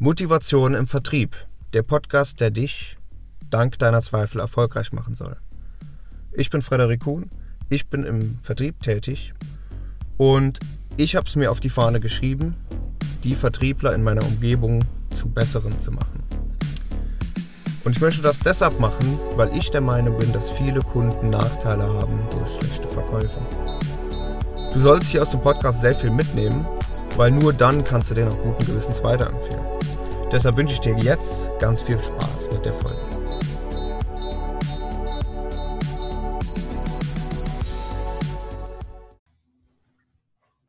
Motivation im Vertrieb. Der Podcast, der dich dank deiner Zweifel erfolgreich machen soll. Ich bin Frederik Kuhn, ich bin im Vertrieb tätig und ich habe es mir auf die Fahne geschrieben, die Vertriebler in meiner Umgebung zu besseren zu machen. Und ich möchte das deshalb machen, weil ich der Meinung bin, dass viele Kunden Nachteile haben durch schlechte Verkäufe. Du sollst hier aus dem Podcast sehr viel mitnehmen, weil nur dann kannst du den auch guten Gewissens weiterempfehlen. Deshalb wünsche ich dir jetzt ganz viel Spaß mit der Folge.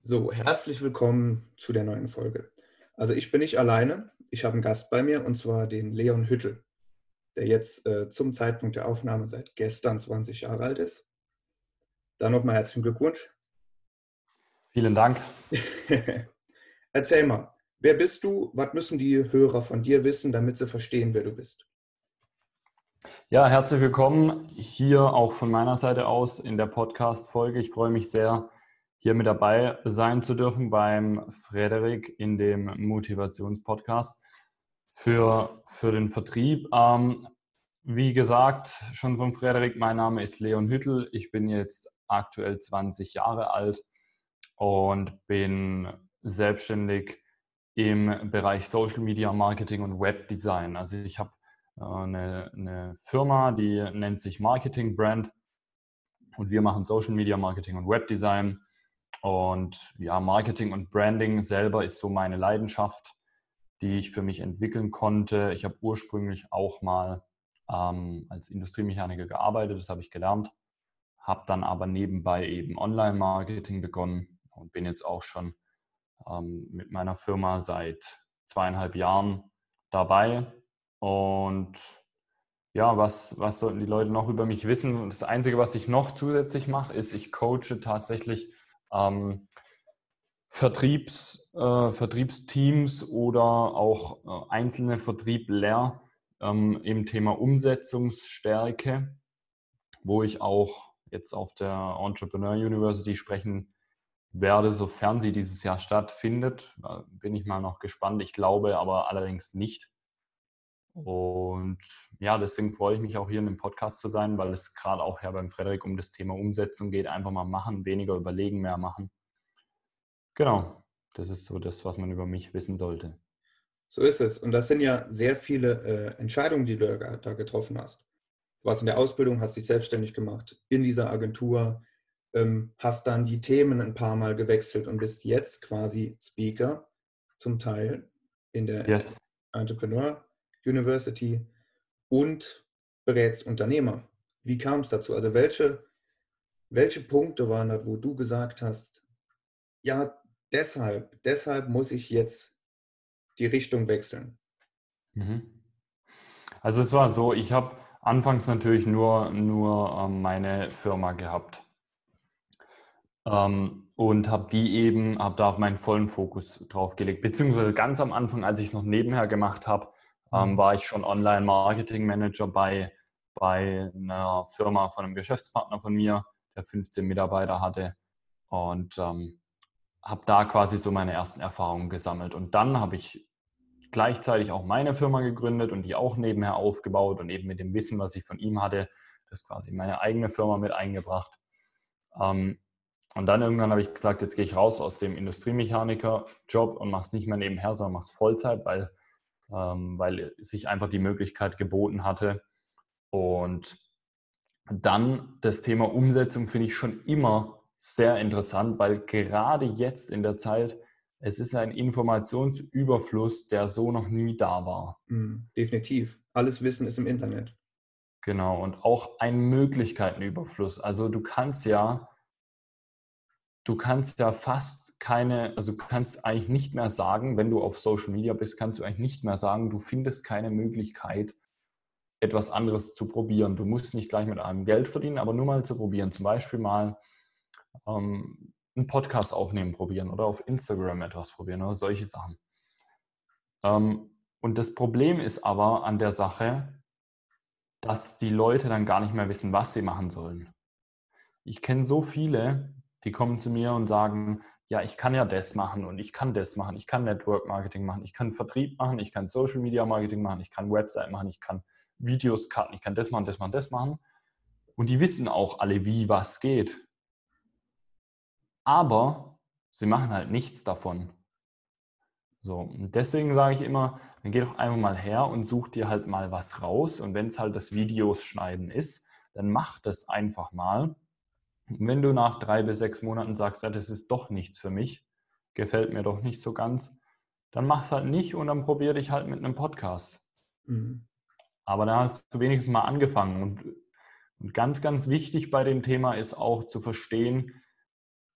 So, herzlich willkommen zu der neuen Folge. Also ich bin nicht alleine, ich habe einen Gast bei mir und zwar den Leon Hüttel, der jetzt äh, zum Zeitpunkt der Aufnahme seit gestern 20 Jahre alt ist. Dann nochmal herzlichen Glückwunsch. Vielen Dank. Erzähl mal, wer bist du? Was müssen die Hörer von dir wissen, damit sie verstehen, wer du bist? Ja, herzlich willkommen hier auch von meiner Seite aus in der Podcast-Folge. Ich freue mich sehr, hier mit dabei sein zu dürfen beim Frederik in dem Motivationspodcast für, für den Vertrieb. Ähm, wie gesagt, schon von Frederik, mein Name ist Leon Hüttel. Ich bin jetzt aktuell 20 Jahre alt und bin selbstständig im Bereich Social Media Marketing und Webdesign. Also ich habe äh, eine, eine, Firma, die nennt sich Marketing Brand und wir machen Social Media Marketing und Webdesign. Und ja, Marketing und Branding selber ist so meine Leidenschaft, die ich für mich entwickeln konnte. Ich habe ursprünglich auch mal ähm, als Industriemechaniker gearbeitet, das habe ich gelernt, habe dann aber nebenbei eben Online-Marketing begonnen und bin jetzt auch schon ähm, mit meiner Firma seit zweieinhalb Jahren dabei. Und ja, was, was sollten die Leute noch über mich wissen? Das Einzige, was ich noch zusätzlich mache, ist, ich coache tatsächlich ähm, Vertriebs, äh, Vertriebsteams oder auch äh, einzelne Vertriebler ähm, im Thema Umsetzungsstärke, wo ich auch jetzt auf der Entrepreneur University sprechen werde, sofern sie dieses Jahr stattfindet. Da bin ich mal noch gespannt. Ich glaube aber allerdings nicht. Und ja, deswegen freue ich mich auch hier in dem Podcast zu sein, weil es gerade auch ja beim Frederik um das Thema Umsetzung geht. Einfach mal machen, weniger überlegen, mehr machen. Genau, das ist so das, was man über mich wissen sollte. So ist es. Und das sind ja sehr viele äh, Entscheidungen, die du da, da getroffen hast. Du warst in der Ausbildung, hast dich selbstständig gemacht, in dieser Agentur, ähm, hast dann die Themen ein paar Mal gewechselt und bist jetzt quasi Speaker, zum Teil in der yes. Entrepreneur University und berätst Unternehmer. Wie kam es dazu? Also welche, welche Punkte waren das, wo du gesagt hast, ja, deshalb, deshalb muss ich jetzt die Richtung wechseln? Mhm. Also es war so, ich habe anfangs natürlich nur, nur ähm, meine Firma gehabt ähm, und habe die eben, habe da meinen vollen Fokus drauf gelegt. Beziehungsweise ganz am Anfang, als ich es noch nebenher gemacht habe, ähm, mhm. war ich schon Online-Marketing-Manager bei, bei einer Firma von einem Geschäftspartner von mir, der 15 Mitarbeiter hatte. Und ähm, habe da quasi so meine ersten Erfahrungen gesammelt. Und dann habe ich gleichzeitig auch meine Firma gegründet und die auch nebenher aufgebaut und eben mit dem Wissen, was ich von ihm hatte, das quasi meine eigene Firma mit eingebracht. Ähm, und dann irgendwann habe ich gesagt, jetzt gehe ich raus aus dem Industriemechaniker-Job und mache es nicht mehr nebenher, sondern mache es Vollzeit, weil, ähm, weil sich einfach die Möglichkeit geboten hatte. Und dann das Thema Umsetzung finde ich schon immer sehr interessant, weil gerade jetzt in der Zeit, es ist ein Informationsüberfluss, der so noch nie da war. Mhm, definitiv. Alles Wissen ist im Internet. Genau, und auch ein Möglichkeitenüberfluss. Also du kannst ja du kannst ja fast keine, also du kannst eigentlich nicht mehr sagen, wenn du auf Social Media bist, kannst du eigentlich nicht mehr sagen, du findest keine Möglichkeit, etwas anderes zu probieren. Du musst nicht gleich mit einem Geld verdienen, aber nur mal zu probieren. Zum Beispiel mal ähm, einen Podcast aufnehmen probieren oder auf Instagram etwas probieren oder solche Sachen. Ähm, und das Problem ist aber an der Sache, dass die Leute dann gar nicht mehr wissen, was sie machen sollen. Ich kenne so viele, die kommen zu mir und sagen, ja, ich kann ja das machen und ich kann das machen, ich kann Network Marketing machen, ich kann Vertrieb machen, ich kann Social Media Marketing machen, ich kann Website machen, ich kann Videos cutten, ich kann das machen, das machen, das machen. Und die wissen auch alle, wie was geht. Aber sie machen halt nichts davon. So, und deswegen sage ich immer, dann geh doch einfach mal her und such dir halt mal was raus. Und wenn es halt das Videos schneiden ist, dann mach das einfach mal. Und wenn du nach drei bis sechs Monaten sagst, ja, das ist doch nichts für mich, gefällt mir doch nicht so ganz, dann mach es halt nicht und dann probier dich halt mit einem Podcast. Mhm. Aber da hast du wenigstens mal angefangen. Und, und ganz, ganz wichtig bei dem Thema ist auch zu verstehen,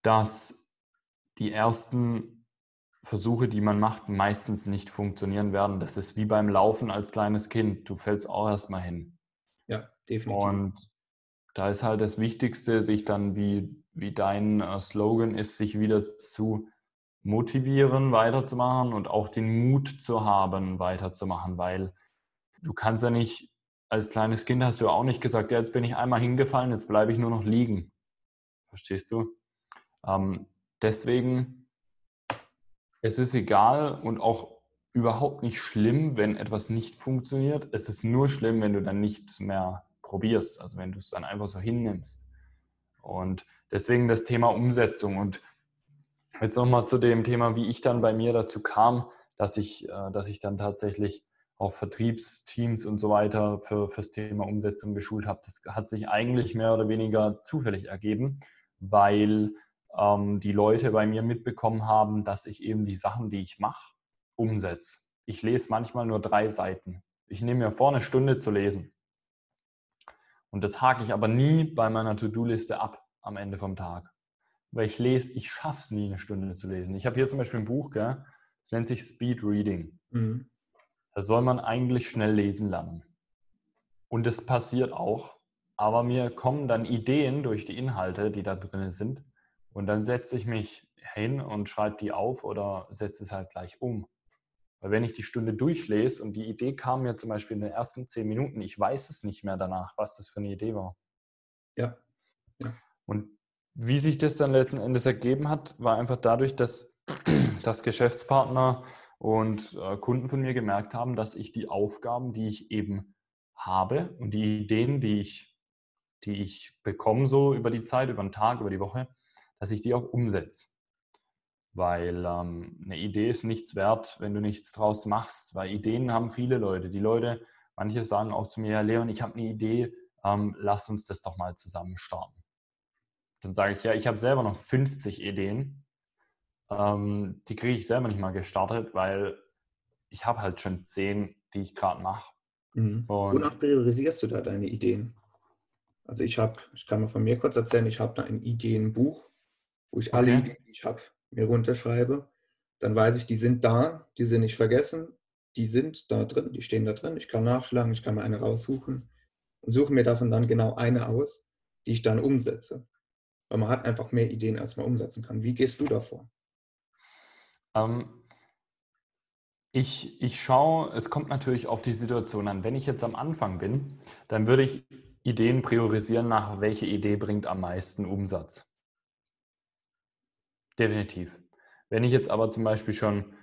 dass die ersten Versuche, die man macht, meistens nicht funktionieren werden. Das ist wie beim Laufen als kleines Kind. Du fällst auch erstmal hin. Ja, definitiv. Und da ist halt das Wichtigste, sich dann, wie, wie dein äh, Slogan ist, sich wieder zu motivieren, weiterzumachen und auch den Mut zu haben, weiterzumachen, weil du kannst ja nicht, als kleines Kind hast du auch nicht gesagt, ja, jetzt bin ich einmal hingefallen, jetzt bleibe ich nur noch liegen. Verstehst du? Ähm, deswegen, es ist egal und auch überhaupt nicht schlimm, wenn etwas nicht funktioniert. Es ist nur schlimm, wenn du dann nichts mehr probierst, also wenn du es dann einfach so hinnimmst. Und deswegen das Thema Umsetzung. Und jetzt nochmal zu dem Thema, wie ich dann bei mir dazu kam, dass ich, äh, dass ich dann tatsächlich auch Vertriebsteams und so weiter für das Thema Umsetzung geschult habe. Das hat sich eigentlich mehr oder weniger zufällig ergeben, weil ähm, die Leute bei mir mitbekommen haben, dass ich eben die Sachen, die ich mache, umsetze. Ich lese manchmal nur drei Seiten. Ich nehme mir vor, eine Stunde zu lesen. Und das hake ich aber nie bei meiner To-Do-Liste ab am Ende vom Tag. Weil ich lese, ich schaffe es nie, eine Stunde zu lesen. Ich habe hier zum Beispiel ein Buch, gell? das nennt sich Speed Reading. Mhm. Da soll man eigentlich schnell lesen lernen. Und das passiert auch. Aber mir kommen dann Ideen durch die Inhalte, die da drin sind. Und dann setze ich mich hin und schreibe die auf oder setze es halt gleich um. Weil wenn ich die Stunde durchlese und die Idee kam mir zum Beispiel in den ersten zehn Minuten, ich weiß es nicht mehr danach, was das für eine Idee war. Ja. ja. Und wie sich das dann letzten Endes ergeben hat, war einfach dadurch, dass, dass Geschäftspartner und äh, Kunden von mir gemerkt haben, dass ich die Aufgaben, die ich eben habe und die Ideen, die ich, die ich bekomme, so über die Zeit, über den Tag, über die Woche, dass ich die auch umsetze. Weil ähm, eine Idee ist nichts wert, wenn du nichts draus machst. Weil Ideen haben viele Leute. Die Leute, manche sagen auch zu mir, ja, Leon, ich habe eine Idee, ähm, lass uns das doch mal zusammen starten. Dann sage ich, ja, ich habe selber noch 50 Ideen ähm, die kriege ich selber nicht mal gestartet, weil ich habe halt schon zehn, die ich gerade mache. Mhm. Wonach priorisierst du da deine Ideen? Also ich habe, ich kann mal von mir kurz erzählen, ich habe da ein Ideenbuch, wo ich okay. alle Ideen, die ich habe, mir runterschreibe. Dann weiß ich, die sind da, die sind nicht vergessen, die sind da drin, die stehen da drin. Ich kann nachschlagen, ich kann mir eine raussuchen und suche mir davon dann genau eine aus, die ich dann umsetze. Weil man hat einfach mehr Ideen, als man umsetzen kann. Wie gehst du davor? Ähm, ich, ich schaue, es kommt natürlich auf die Situation an. Wenn ich jetzt am Anfang bin, dann würde ich Ideen priorisieren nach, welche Idee bringt am meisten Umsatz. Definitiv. Wenn ich jetzt aber zum Beispiel schon,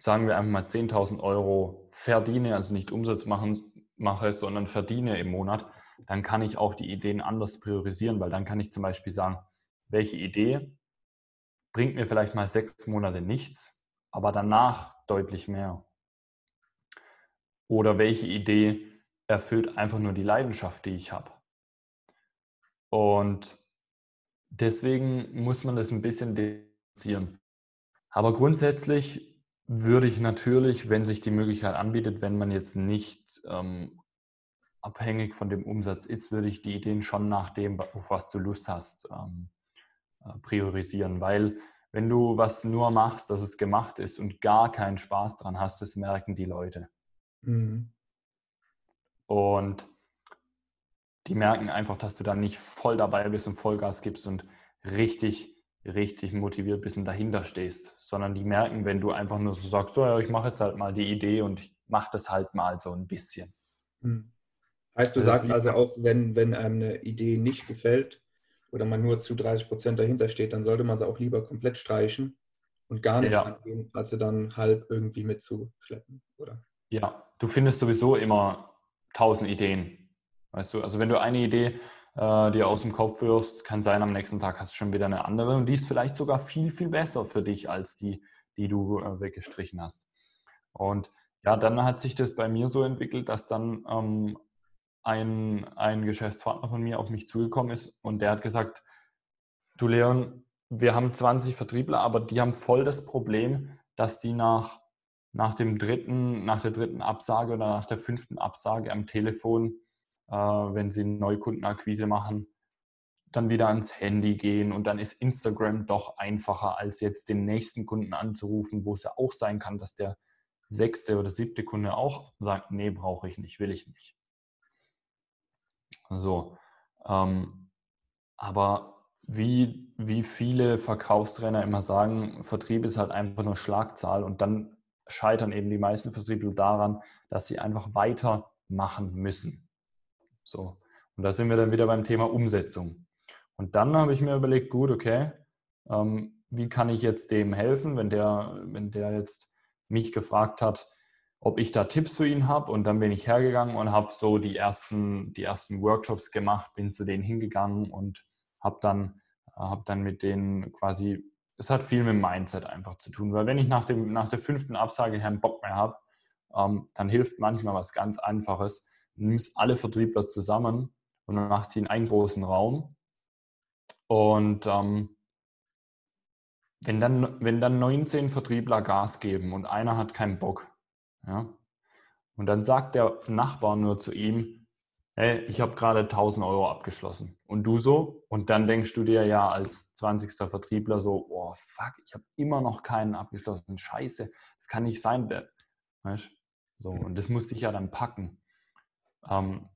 sagen wir einfach mal 10.000 Euro verdiene, also nicht Umsatz machen, mache, sondern verdiene im Monat, dann kann ich auch die Ideen anders priorisieren, weil dann kann ich zum Beispiel sagen, welche Idee bringt mir vielleicht mal sechs Monate nichts, aber danach deutlich mehr. Oder welche Idee erfüllt einfach nur die Leidenschaft, die ich habe. Und deswegen muss man das ein bisschen differenzieren. Aber grundsätzlich würde ich natürlich, wenn sich die Möglichkeit anbietet, wenn man jetzt nicht ähm, abhängig von dem Umsatz ist, würde ich die Ideen schon nach dem, auf was du Lust hast, ähm, äh, priorisieren, weil wenn du was nur machst, dass es gemacht ist und gar keinen Spaß dran hast, das merken die Leute. Mhm. Und die merken einfach, dass du dann nicht voll dabei bist und Vollgas gibst und richtig, richtig motiviert bist und dahinter stehst, sondern die merken, wenn du einfach nur so sagst, so ja, ich mache jetzt halt mal die Idee und ich mache das halt mal so ein bisschen. Mhm. Heißt, du das sagst also auch, wenn, wenn einem eine Idee nicht gefällt, oder man nur zu 30 Prozent dahinter steht, dann sollte man sie auch lieber komplett streichen und gar nicht ja. angehen, als sie dann halb irgendwie mitzuschleppen, oder? Ja, du findest sowieso immer tausend Ideen. Weißt du, also wenn du eine Idee äh, dir aus dem Kopf wirfst, kann sein, am nächsten Tag hast du schon wieder eine andere und die ist vielleicht sogar viel, viel besser für dich als die, die du äh, weggestrichen hast. Und ja, dann hat sich das bei mir so entwickelt, dass dann ähm, ein, ein Geschäftspartner von mir auf mich zugekommen ist und der hat gesagt, du Leon, wir haben 20 Vertriebler, aber die haben voll das Problem, dass die nach, nach, dem dritten, nach der dritten Absage oder nach der fünften Absage am Telefon, wenn sie Neukundenakquise machen, dann wieder ans Handy gehen und dann ist Instagram doch einfacher, als jetzt den nächsten Kunden anzurufen, wo es ja auch sein kann, dass der sechste oder siebte Kunde auch sagt, nee, brauche ich nicht, will ich nicht. So. Ähm, aber wie, wie viele Verkaufstrainer immer sagen, Vertrieb ist halt einfach nur Schlagzahl und dann scheitern eben die meisten Vertriebler daran, dass sie einfach weitermachen müssen. So. Und da sind wir dann wieder beim Thema Umsetzung. Und dann habe ich mir überlegt, gut, okay, ähm, wie kann ich jetzt dem helfen, wenn der, wenn der jetzt mich gefragt hat, ob ich da Tipps für ihn habe. Und dann bin ich hergegangen und habe so die ersten, die ersten Workshops gemacht, bin zu denen hingegangen und habe dann, hab dann mit denen quasi, es hat viel mit dem Mindset einfach zu tun. Weil wenn ich nach, dem, nach der fünften Absage keinen Bock mehr habe, ähm, dann hilft manchmal was ganz Einfaches. Nimmst alle Vertriebler zusammen und machst sie in einen großen Raum. Und ähm, wenn dann, wenn dann 19 Vertriebler Gas geben und einer hat keinen Bock, ja, und dann sagt der Nachbar nur zu ihm, hey, ich habe gerade 1000 Euro abgeschlossen. Und du so? Und dann denkst du dir ja als 20. Vertriebler so, oh fuck, ich habe immer noch keinen abgeschlossen. Scheiße, das kann nicht sein. Weißt? So, und das muss dich ja dann packen. Ähm,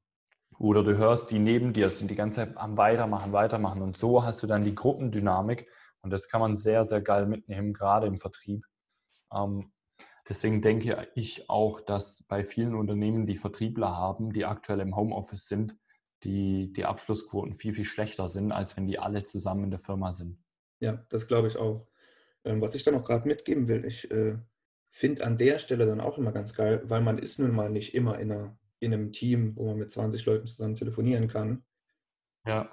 oder du hörst, die neben dir sind die ganze Zeit am Weitermachen, Weitermachen. Und so hast du dann die Gruppendynamik, und das kann man sehr, sehr geil mitnehmen, gerade im Vertrieb. Ähm, deswegen denke ich auch, dass bei vielen Unternehmen, die Vertriebler haben, die aktuell im Homeoffice sind, die, die Abschlussquoten viel, viel schlechter sind, als wenn die alle zusammen in der Firma sind. Ja, das glaube ich auch. Ähm, was ich da noch gerade mitgeben will, ich äh, finde an der Stelle dann auch immer ganz geil, weil man ist nun mal nicht immer in, einer, in einem Team, wo man mit 20 Leuten zusammen telefonieren kann. Ja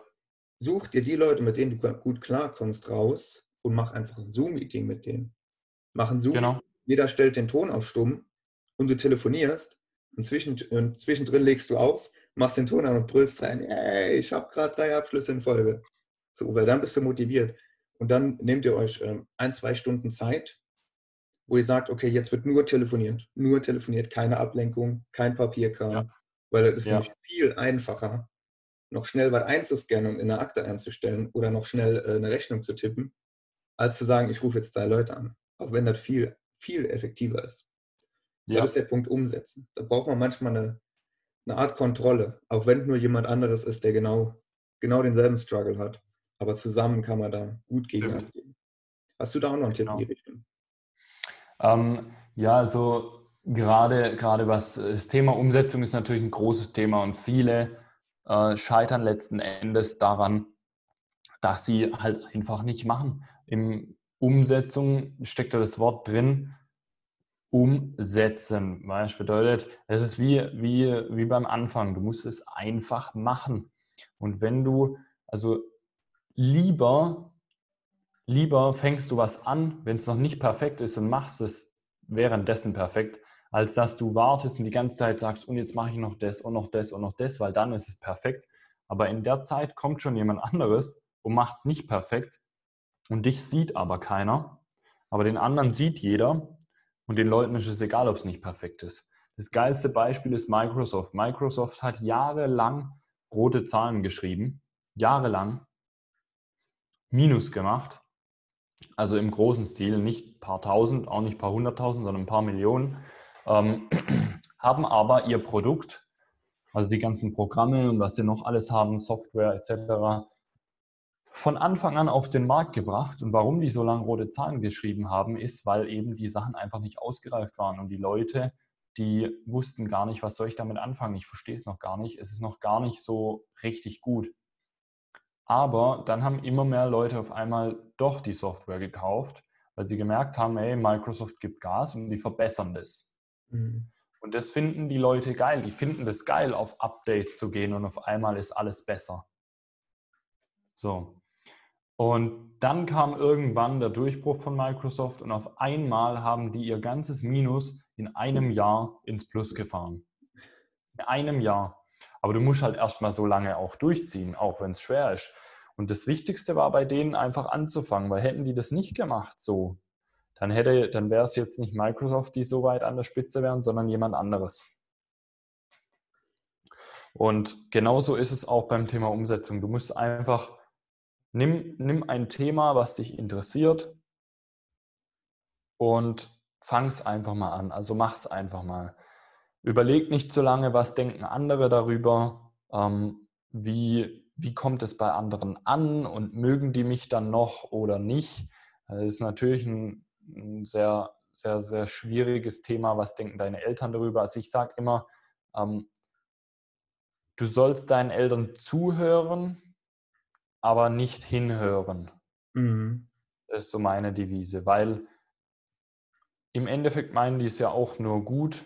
such dir die Leute, mit denen du gut klarkommst, raus und mach einfach ein Zoom-Meeting mit denen. Mach ein Zoom, genau. jeder stellt den Ton auf stumm und du telefonierst und, zwischen, und zwischendrin legst du auf, machst den Ton an und brüllst rein, hey, ich habe gerade drei Abschlüsse in Folge. So, weil dann bist du motiviert. Und dann nehmt ihr euch ähm, ein, zwei Stunden Zeit, wo ihr sagt, okay, jetzt wird nur telefoniert. Nur telefoniert, keine Ablenkung, kein Papierkram. Ja. Weil das ist ja. nämlich viel einfacher, noch schnell was einzuscannen und in eine Akte einzustellen oder noch schnell äh, eine Rechnung zu tippen, als zu sagen, ich rufe jetzt drei Leute an. Auch wenn das viel, viel effektiver ist. Ja. Das ist der Punkt umsetzen. Da braucht man manchmal eine, eine Art Kontrolle, auch wenn nur jemand anderes ist, der genau, genau denselben Struggle hat. Aber zusammen kann man da gut gegen angehen. Hast du da auch noch einen Tipp genau. in die Richtung? Ähm, ja, also gerade, gerade was das Thema Umsetzung ist natürlich ein großes Thema und viele äh, scheitern letzten Endes daran, dass sie halt einfach nicht machen. Im Umsetzung steckt da das Wort drin, umsetzen. Das bedeutet, es ist wie, wie, wie beim Anfang. Du musst es einfach machen. Und wenn du, also lieber, lieber fängst du was an, wenn es noch nicht perfekt ist und machst es währenddessen perfekt, als dass du wartest und die ganze Zeit sagst, und jetzt mache ich noch das und noch das und noch das, weil dann ist es perfekt. Aber in der Zeit kommt schon jemand anderes und macht es nicht perfekt und dich sieht aber keiner. Aber den anderen sieht jeder und den Leuten ist es egal, ob es nicht perfekt ist. Das geilste Beispiel ist Microsoft. Microsoft hat jahrelang rote Zahlen geschrieben, jahrelang Minus gemacht. Also im großen Stil, nicht ein paar tausend, auch nicht ein paar hunderttausend, sondern ein paar Millionen ähm, haben aber ihr Produkt, also die ganzen Programme und was sie noch alles haben, Software etc., von Anfang an auf den Markt gebracht. Und warum die so lange rote Zahlen geschrieben haben, ist, weil eben die Sachen einfach nicht ausgereift waren und die Leute, die wussten gar nicht, was soll ich damit anfangen. Ich verstehe es noch gar nicht. Es ist noch gar nicht so richtig gut. Aber dann haben immer mehr Leute auf einmal doch die Software gekauft, weil sie gemerkt haben, hey, Microsoft gibt Gas und die verbessern das. Mhm. Und das finden die Leute geil. Die finden das geil, auf Update zu gehen und auf einmal ist alles besser. So. Und dann kam irgendwann der Durchbruch von Microsoft und auf einmal haben die ihr ganzes Minus in einem Jahr ins Plus gefahren. In einem Jahr. Aber du musst halt erstmal so lange auch durchziehen, auch wenn es schwer ist. Und das Wichtigste war bei denen einfach anzufangen, weil hätten die das nicht gemacht so, dann dann wäre es jetzt nicht Microsoft, die so weit an der Spitze wären, sondern jemand anderes. Und genauso ist es auch beim Thema Umsetzung. Du musst einfach Nimm, nimm ein Thema, was dich interessiert und fang es einfach mal an. Also mach es einfach mal. Überleg nicht zu lange, was denken andere darüber, ähm, wie, wie kommt es bei anderen an und mögen die mich dann noch oder nicht. Das ist natürlich ein, ein sehr, sehr, sehr schwieriges Thema. Was denken deine Eltern darüber? Also ich sage immer, ähm, du sollst deinen Eltern zuhören, aber nicht hinhören. Mhm. Das ist so meine Devise, weil im Endeffekt meinen die es ja auch nur gut,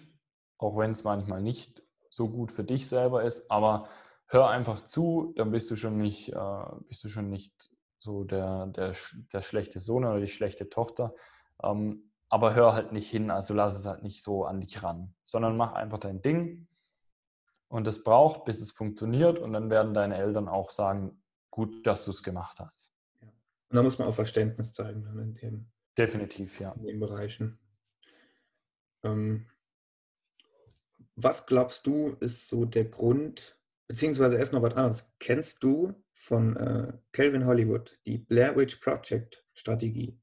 auch wenn es manchmal nicht so gut für dich selber ist, aber hör einfach zu, dann bist du schon nicht, äh, bist du schon nicht so der, der, der schlechte Sohn oder die schlechte Tochter. Ähm, aber hör halt nicht hin, also lass es halt nicht so an dich ran, sondern mach einfach dein Ding. Und es braucht, bis es funktioniert. Und dann werden deine Eltern auch sagen, gut, dass du es gemacht hast. Und da muss man auch Verständnis zeigen in dem, Definitiv, ja. In den Bereichen. Ähm, was glaubst du, ist so der Grund, beziehungsweise erst noch was anderes. Kennst du von äh, Calvin Hollywood die Blair Witch Project Strategie?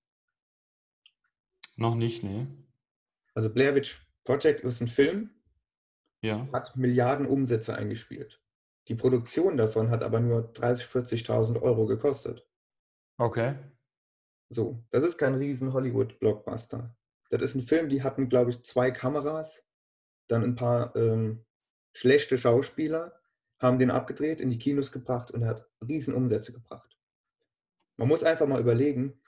Noch nicht, nee. Also Blair Witch Project ist ein Film, ja. hat Milliarden Umsätze eingespielt. Die Produktion davon hat aber nur 30.000, 40.000 Euro gekostet. Okay. So, das ist kein riesen Hollywood-Blockbuster. Das ist ein Film, die hatten, glaube ich, zwei Kameras, dann ein paar ähm, schlechte Schauspieler, haben den abgedreht, in die Kinos gebracht und er hat riesen Umsätze gebracht. Man muss einfach mal überlegen,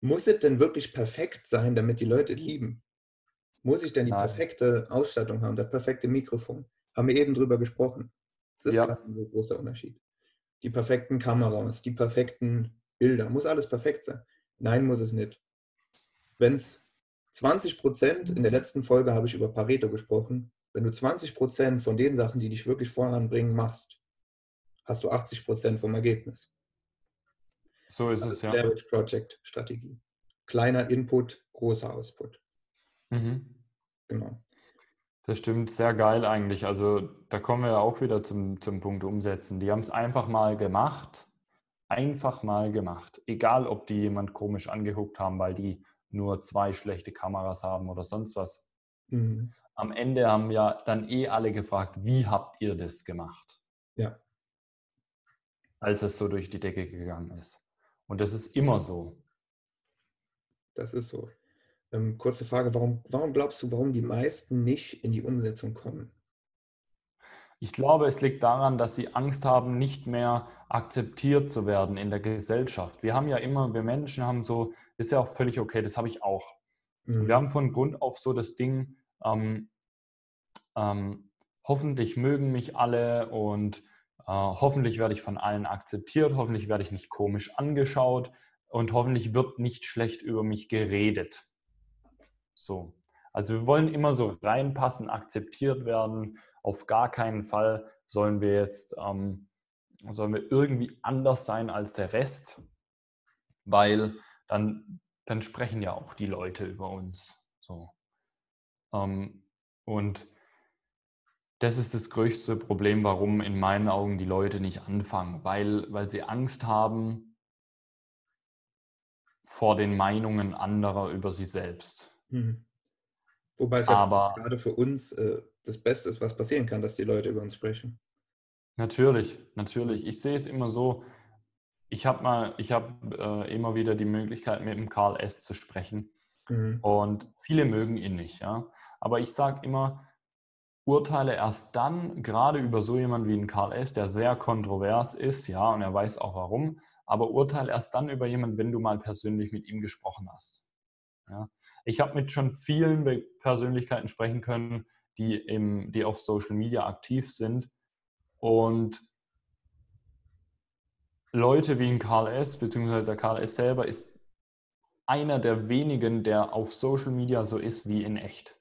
muss es denn wirklich perfekt sein, damit die Leute lieben? Muss ich denn die Nein. perfekte Ausstattung haben, das perfekte Mikrofon? Haben wir eben drüber gesprochen. Das ist ja. ein so großer Unterschied. Die perfekten Kameras, die perfekten Bilder, muss alles perfekt sein. Nein, muss es nicht. Wenn es 20 Prozent, in der letzten Folge habe ich über Pareto gesprochen, wenn du 20 Prozent von den Sachen, die dich wirklich voranbringen, machst, hast du 80 Prozent vom Ergebnis. So ist es, ja. Leverage Project Strategie. Kleiner Input, großer Output. Mhm. Genau. Das stimmt, sehr geil eigentlich. Also da kommen wir ja auch wieder zum, zum Punkt Umsetzen. Die haben es einfach mal gemacht. Einfach mal gemacht. Egal, ob die jemand komisch angeguckt haben, weil die nur zwei schlechte Kameras haben oder sonst was. Mhm. Am Ende haben ja dann eh alle gefragt, wie habt ihr das gemacht? Ja. Als es so durch die Decke gegangen ist. Und das ist immer so. Das ist so. Ähm, kurze Frage, warum, warum glaubst du, warum die meisten nicht in die Umsetzung kommen? Ich glaube, es liegt daran, dass sie Angst haben, nicht mehr akzeptiert zu werden in der Gesellschaft. Wir haben ja immer, wir Menschen haben so, ist ja auch völlig okay, das habe ich auch. Mhm. Wir haben von Grund auf so das Ding, ähm, ähm, hoffentlich mögen mich alle und äh, hoffentlich werde ich von allen akzeptiert, hoffentlich werde ich nicht komisch angeschaut und hoffentlich wird nicht schlecht über mich geredet. So. Also wir wollen immer so reinpassen, akzeptiert werden. Auf gar keinen Fall sollen wir jetzt ähm, sollen wir irgendwie anders sein als der Rest, weil dann, dann sprechen ja auch die Leute über uns. So. Ähm, und das ist das größte Problem, warum in meinen Augen die Leute nicht anfangen, weil, weil sie Angst haben vor den Meinungen anderer über sie selbst. Mhm. Wobei es ja gerade für uns äh, das Beste ist, was passieren kann, dass die Leute über uns sprechen. Natürlich, natürlich. Ich sehe es immer so, ich habe mal, ich habe äh, immer wieder die Möglichkeit, mit dem Karl S. zu sprechen. Mhm. Und viele mögen ihn nicht, ja. Aber ich sage immer, urteile erst dann, gerade über so jemanden wie einen Karl S., der sehr kontrovers ist, ja, und er weiß auch warum, aber urteile erst dann über jemanden, wenn du mal persönlich mit ihm gesprochen hast. Ja. Ich habe mit schon vielen Persönlichkeiten sprechen können, die, im, die auf Social Media aktiv sind und Leute wie ein Karl S., beziehungsweise der Karl S. selber ist einer der wenigen, der auf Social Media so ist wie in echt.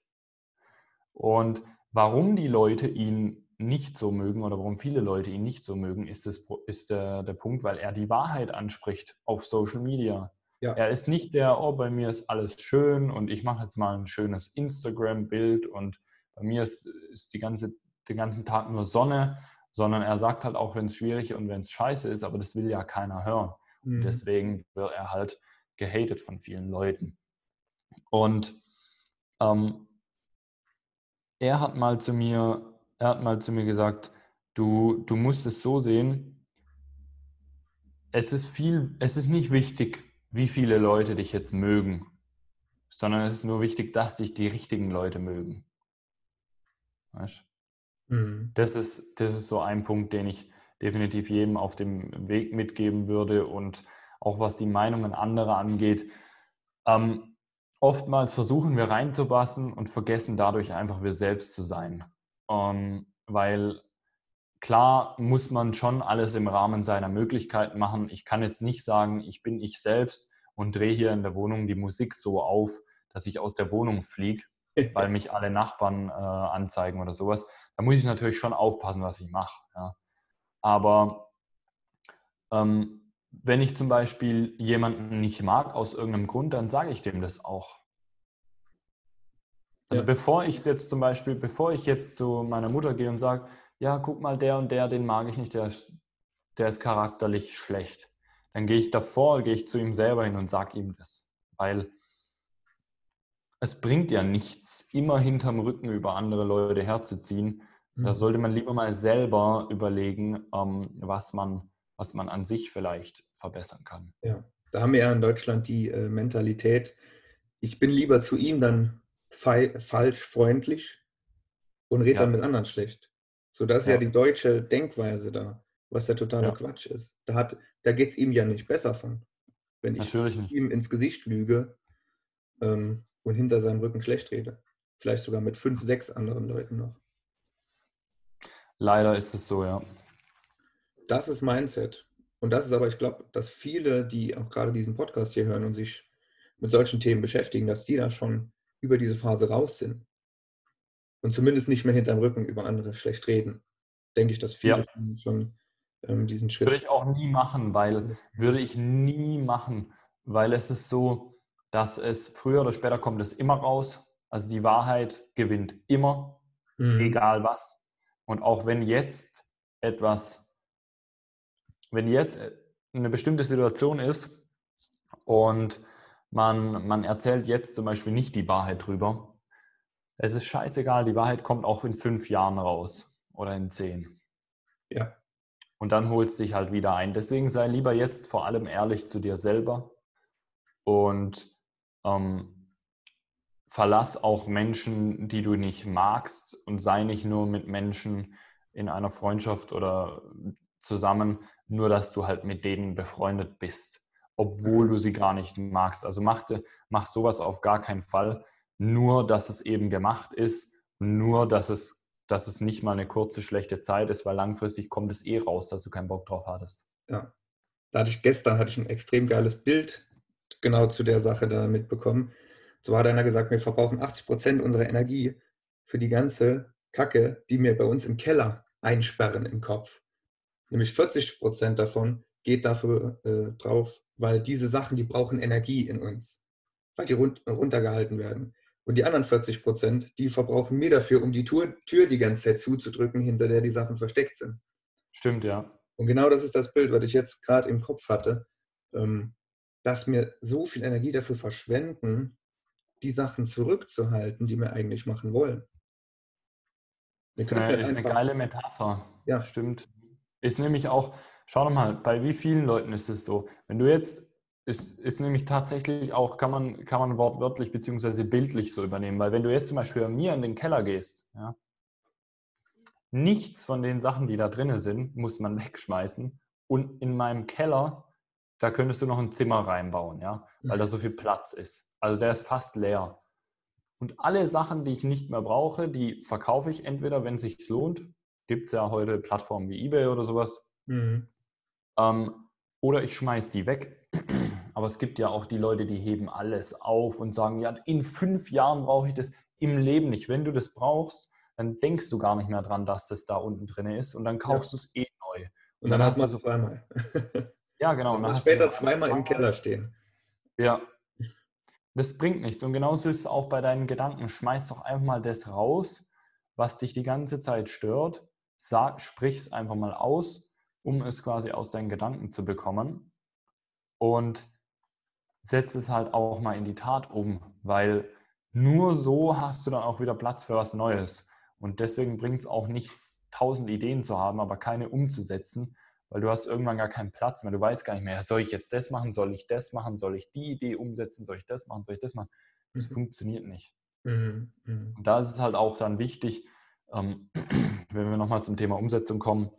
Und Warum die Leute ihn nicht so mögen oder warum viele Leute ihn nicht so mögen, ist, das, ist der, der Punkt, weil er die Wahrheit anspricht auf Social Media. Ja. Er ist nicht der, oh, bei mir ist alles schön und ich mache jetzt mal ein schönes Instagram-Bild und bei mir ist, ist die ganze, den ganzen Tag nur Sonne, sondern er sagt halt auch, wenn es schwierig und wenn es scheiße ist, aber das will ja keiner hören. Mhm. Und deswegen wird er halt gehatet von vielen Leuten. Und ähm, er hat mal zu mir, er hat mal zu mir gesagt, du, du musst es so sehen, es ist viel, es ist nicht wichtig, wie viele Leute dich jetzt mögen, sondern es ist nur wichtig, dass dich die richtigen Leute mögen. Weißt? Mhm. Das, ist, das ist so ein Punkt, den ich definitiv jedem auf dem Weg mitgeben würde und auch was die Meinungen anderer angeht. Ähm, oftmals versuchen wir reinzupassen und vergessen dadurch einfach wir selbst zu sein. Ähm, weil klar muss man schon alles im Rahmen seiner Möglichkeiten machen. Ich kann jetzt nicht sagen, ich bin ich selbst und drehe hier in der Wohnung die Musik so auf, dass ich aus der Wohnung fliege, weil mich alle Nachbarn äh, anzeigen oder sowas. Da muss ich natürlich schon aufpassen, was ich mache. Ja. Aber ähm, wenn ich zum Beispiel jemanden nicht mag aus irgendeinem Grund, dann sage ich dem das auch. Also ja. bevor ich jetzt zum Beispiel, bevor ich jetzt zu meiner Mutter gehe und sage, ja, guck mal, der und der, den mag ich nicht, der ist, der ist charakterlich schlecht, dann gehe ich davor, gehe ich zu ihm selber hin und sage ihm das. Weil es bringt ja nichts, immer hinterm Rücken über andere Leute herzuziehen. Da mhm. sollte man lieber mal selber überlegen, ähm, was man was man an sich vielleicht verbessern kann. Ja, da haben wir ja in Deutschland die äh, Mentalität, ich bin lieber zu ihm dann falsch freundlich und rede ja. dann mit anderen schlecht. So, das ist ja. ja die deutsche Denkweise da, was ja totaler ja. Quatsch ist. Da, da geht es ihm ja nicht besser von. Wenn ich ihm ins Gesicht lüge ähm, und hinter seinem Rücken schlecht rede. Vielleicht sogar mit fünf, sechs anderen Leuten noch. Leider ist es so, ja das ist Mindset. Und das ist aber, ich glaube, dass viele, die auch gerade diesen Podcast hier hören und sich mit solchen Themen beschäftigen, dass die da schon über diese Phase raus sind. Und zumindest nicht mehr hinterm Rücken über andere schlecht reden. Denke ich, dass viele ja. schon ähm, diesen Schritt. Würde ich auch nie machen, weil würde ich nie machen, weil es ist so, dass es früher oder später kommt es immer raus. Also die Wahrheit gewinnt immer, mhm. egal was. Und auch wenn jetzt etwas wenn jetzt äh, eine bestimmte Situation ist und man, man erzählt jetzt zum Beispiel nicht die Wahrheit drüber, es ist scheißegal, die Wahrheit kommt auch in fünf Jahren raus oder in zehn. Ja. Und dann holst du dich halt wieder ein. Deswegen sei lieber jetzt vor allem ehrlich zu dir selber und ähm, verlass auch Menschen, die du nicht magst und sei nicht nur mit Menschen in einer Freundschaft oder zusammen, nur dass du halt mit denen befreundet bist, obwohl du sie gar nicht magst. Also mach, mach sowas auf gar keinen Fall, nur dass es eben gemacht ist, nur dass es, dass es nicht mal eine kurze schlechte Zeit ist, weil langfristig kommt es eh raus, dass du keinen Bock drauf hattest. Ja. Da hatte ich gestern hatte ich ein extrem geiles Bild genau zu der Sache da mitbekommen. So hat einer gesagt, wir verbrauchen 80 Prozent unserer Energie für die ganze Kacke, die wir bei uns im Keller einsperren im Kopf. Nämlich 40 Prozent davon geht dafür äh, drauf, weil diese Sachen, die brauchen Energie in uns, weil die run runtergehalten werden. Und die anderen 40 Prozent, die verbrauchen wir dafür, um die Tür, Tür die ganze Zeit zuzudrücken, hinter der die Sachen versteckt sind. Stimmt, ja. Und genau das ist das Bild, was ich jetzt gerade im Kopf hatte, ähm, dass wir so viel Energie dafür verschwenden, die Sachen zurückzuhalten, die wir eigentlich machen wollen. Wir ist, eine, halt ist eine geile Metapher. Ja, stimmt. Ist nämlich auch, schau doch mal, bei wie vielen Leuten ist es so? Wenn du jetzt, ist, ist nämlich tatsächlich auch, kann man, kann man wortwörtlich bzw. bildlich so übernehmen, weil wenn du jetzt zum Beispiel bei mir in den Keller gehst, ja, nichts von den Sachen, die da drinnen sind, muss man wegschmeißen. Und in meinem Keller, da könntest du noch ein Zimmer reinbauen, ja, weil da so viel Platz ist. Also der ist fast leer. Und alle Sachen, die ich nicht mehr brauche, die verkaufe ich entweder, wenn es sich lohnt. Gibt es ja heute Plattformen wie eBay oder sowas. Mhm. Ähm, oder ich schmeiße die weg. Aber es gibt ja auch die Leute, die heben alles auf und sagen, ja, in fünf Jahren brauche ich das im Leben nicht. Wenn du das brauchst, dann denkst du gar nicht mehr dran, dass das da unten drin ist und dann kaufst ja. du es eh neu. Und, und dann, dann hast du so zweimal. ja, genau. Und dann, dann später zweimal im Keller stehen. Ja. Das bringt nichts. Und genauso ist es auch bei deinen Gedanken. Schmeiß doch einfach mal das raus, was dich die ganze Zeit stört. Sag, sprich es einfach mal aus, um es quasi aus deinen Gedanken zu bekommen. Und setz es halt auch mal in die Tat um, weil nur so hast du dann auch wieder Platz für was Neues. Und deswegen bringt es auch nichts, tausend Ideen zu haben, aber keine umzusetzen, weil du hast irgendwann gar keinen Platz mehr. Du weißt gar nicht mehr, soll ich jetzt das machen, soll ich das machen, soll ich die Idee umsetzen, soll ich das machen, soll ich das machen. Das mhm. funktioniert nicht. Mhm. Mhm. Und da ist es halt auch dann wichtig, ähm, wenn wir nochmal zum Thema Umsetzung kommen,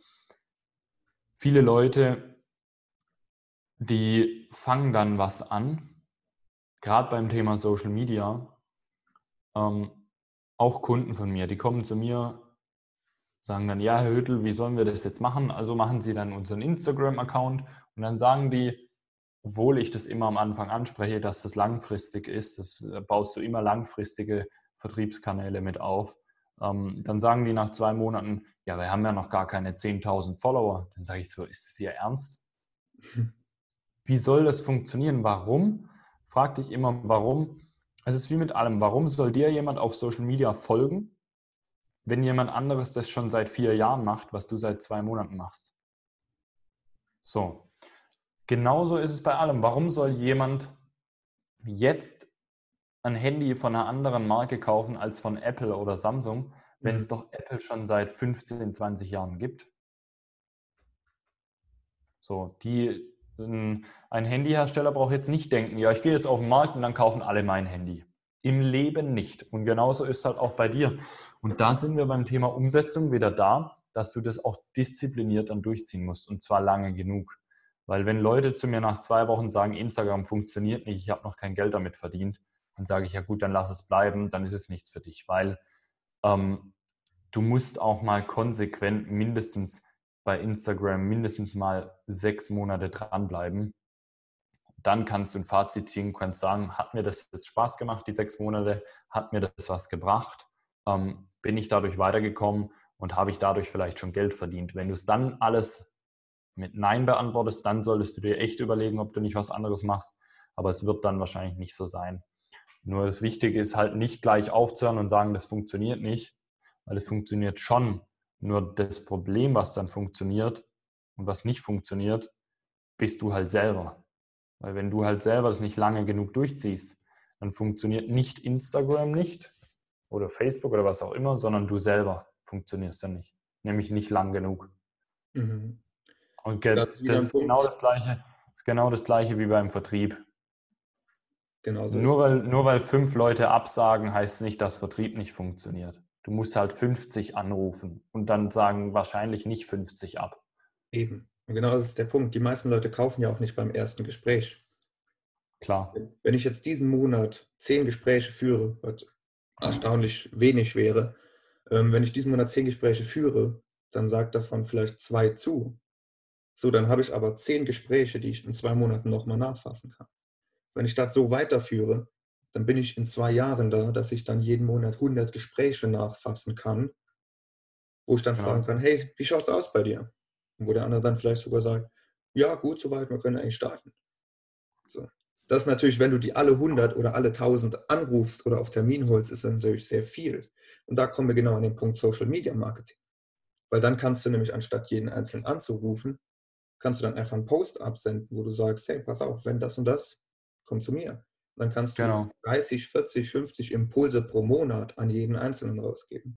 viele Leute, die fangen dann was an, gerade beim Thema Social Media, ähm, auch Kunden von mir, die kommen zu mir, sagen dann, ja, Herr Hüttel, wie sollen wir das jetzt machen? Also machen Sie dann unseren Instagram-Account und dann sagen die, obwohl ich das immer am Anfang anspreche, dass das langfristig ist, das äh, baust du immer langfristige Vertriebskanäle mit auf. Ähm, dann sagen die nach zwei Monaten, ja, wir haben ja noch gar keine 10.000 Follower. Dann sage ich so, ist es Ihr Ernst? Wie soll das funktionieren? Warum? Frag dich immer, warum? Es ist wie mit allem. Warum soll dir jemand auf Social Media folgen, wenn jemand anderes das schon seit vier Jahren macht, was du seit zwei Monaten machst? So. Genauso ist es bei allem. Warum soll jemand jetzt ein Handy von einer anderen Marke kaufen als von Apple oder Samsung, wenn mhm. es doch Apple schon seit 15, 20 Jahren gibt? So, die ein Handyhersteller braucht jetzt nicht denken, ja, ich gehe jetzt auf den Markt und dann kaufen alle mein Handy. Im Leben nicht. Und genauso ist es halt auch bei dir. Und da sind wir beim Thema Umsetzung wieder da, dass du das auch diszipliniert dann durchziehen musst und zwar lange genug. Weil wenn Leute zu mir nach zwei Wochen sagen, Instagram funktioniert nicht, ich habe noch kein Geld damit verdient, dann sage ich, ja gut, dann lass es bleiben, dann ist es nichts für dich, weil ähm, du musst auch mal konsequent mindestens bei Instagram mindestens mal sechs Monate dranbleiben. Dann kannst du ein Fazit ziehen, kannst sagen, hat mir das jetzt Spaß gemacht, die sechs Monate, hat mir das was gebracht, ähm, bin ich dadurch weitergekommen und habe ich dadurch vielleicht schon Geld verdient. Wenn du es dann alles mit Nein beantwortest, dann solltest du dir echt überlegen, ob du nicht was anderes machst. Aber es wird dann wahrscheinlich nicht so sein. Nur das Wichtige ist halt nicht gleich aufzuhören und sagen, das funktioniert nicht, weil es funktioniert schon, nur das Problem, was dann funktioniert und was nicht funktioniert, bist du halt selber. Weil wenn du halt selber das nicht lange genug durchziehst, dann funktioniert nicht Instagram nicht oder Facebook oder was auch immer, sondern du selber funktionierst dann nicht. Nämlich nicht lang genug. Mhm. Und das, das ist genau das gleiche, ist genau das gleiche wie beim Vertrieb. Genauso nur, weil, nur weil fünf Leute absagen, heißt nicht, dass Vertrieb nicht funktioniert. Du musst halt 50 anrufen und dann sagen wahrscheinlich nicht 50 ab. Eben. Und genau das ist der Punkt. Die meisten Leute kaufen ja auch nicht beim ersten Gespräch. Klar. Wenn ich jetzt diesen Monat zehn Gespräche führe, was erstaunlich wenig wäre, ähm, wenn ich diesen Monat zehn Gespräche führe, dann sagt davon vielleicht zwei zu. So, dann habe ich aber zehn Gespräche, die ich in zwei Monaten nochmal nachfassen kann. Wenn ich das so weiterführe, dann bin ich in zwei Jahren da, dass ich dann jeden Monat 100 Gespräche nachfassen kann, wo ich dann ja. fragen kann, hey, wie schaut es aus bei dir? Und wo der andere dann vielleicht sogar sagt, ja, gut, soweit, wir können eigentlich starten. So. Das ist natürlich, wenn du die alle 100 oder alle 1000 anrufst oder auf Termin holst, ist natürlich sehr viel. Und da kommen wir genau an den Punkt Social Media Marketing. Weil dann kannst du nämlich, anstatt jeden Einzelnen anzurufen, kannst du dann einfach einen Post absenden, wo du sagst, hey, pass auf, wenn das und das, komm zu mir. Dann kannst du genau. 30, 40, 50 Impulse pro Monat an jeden Einzelnen rausgeben.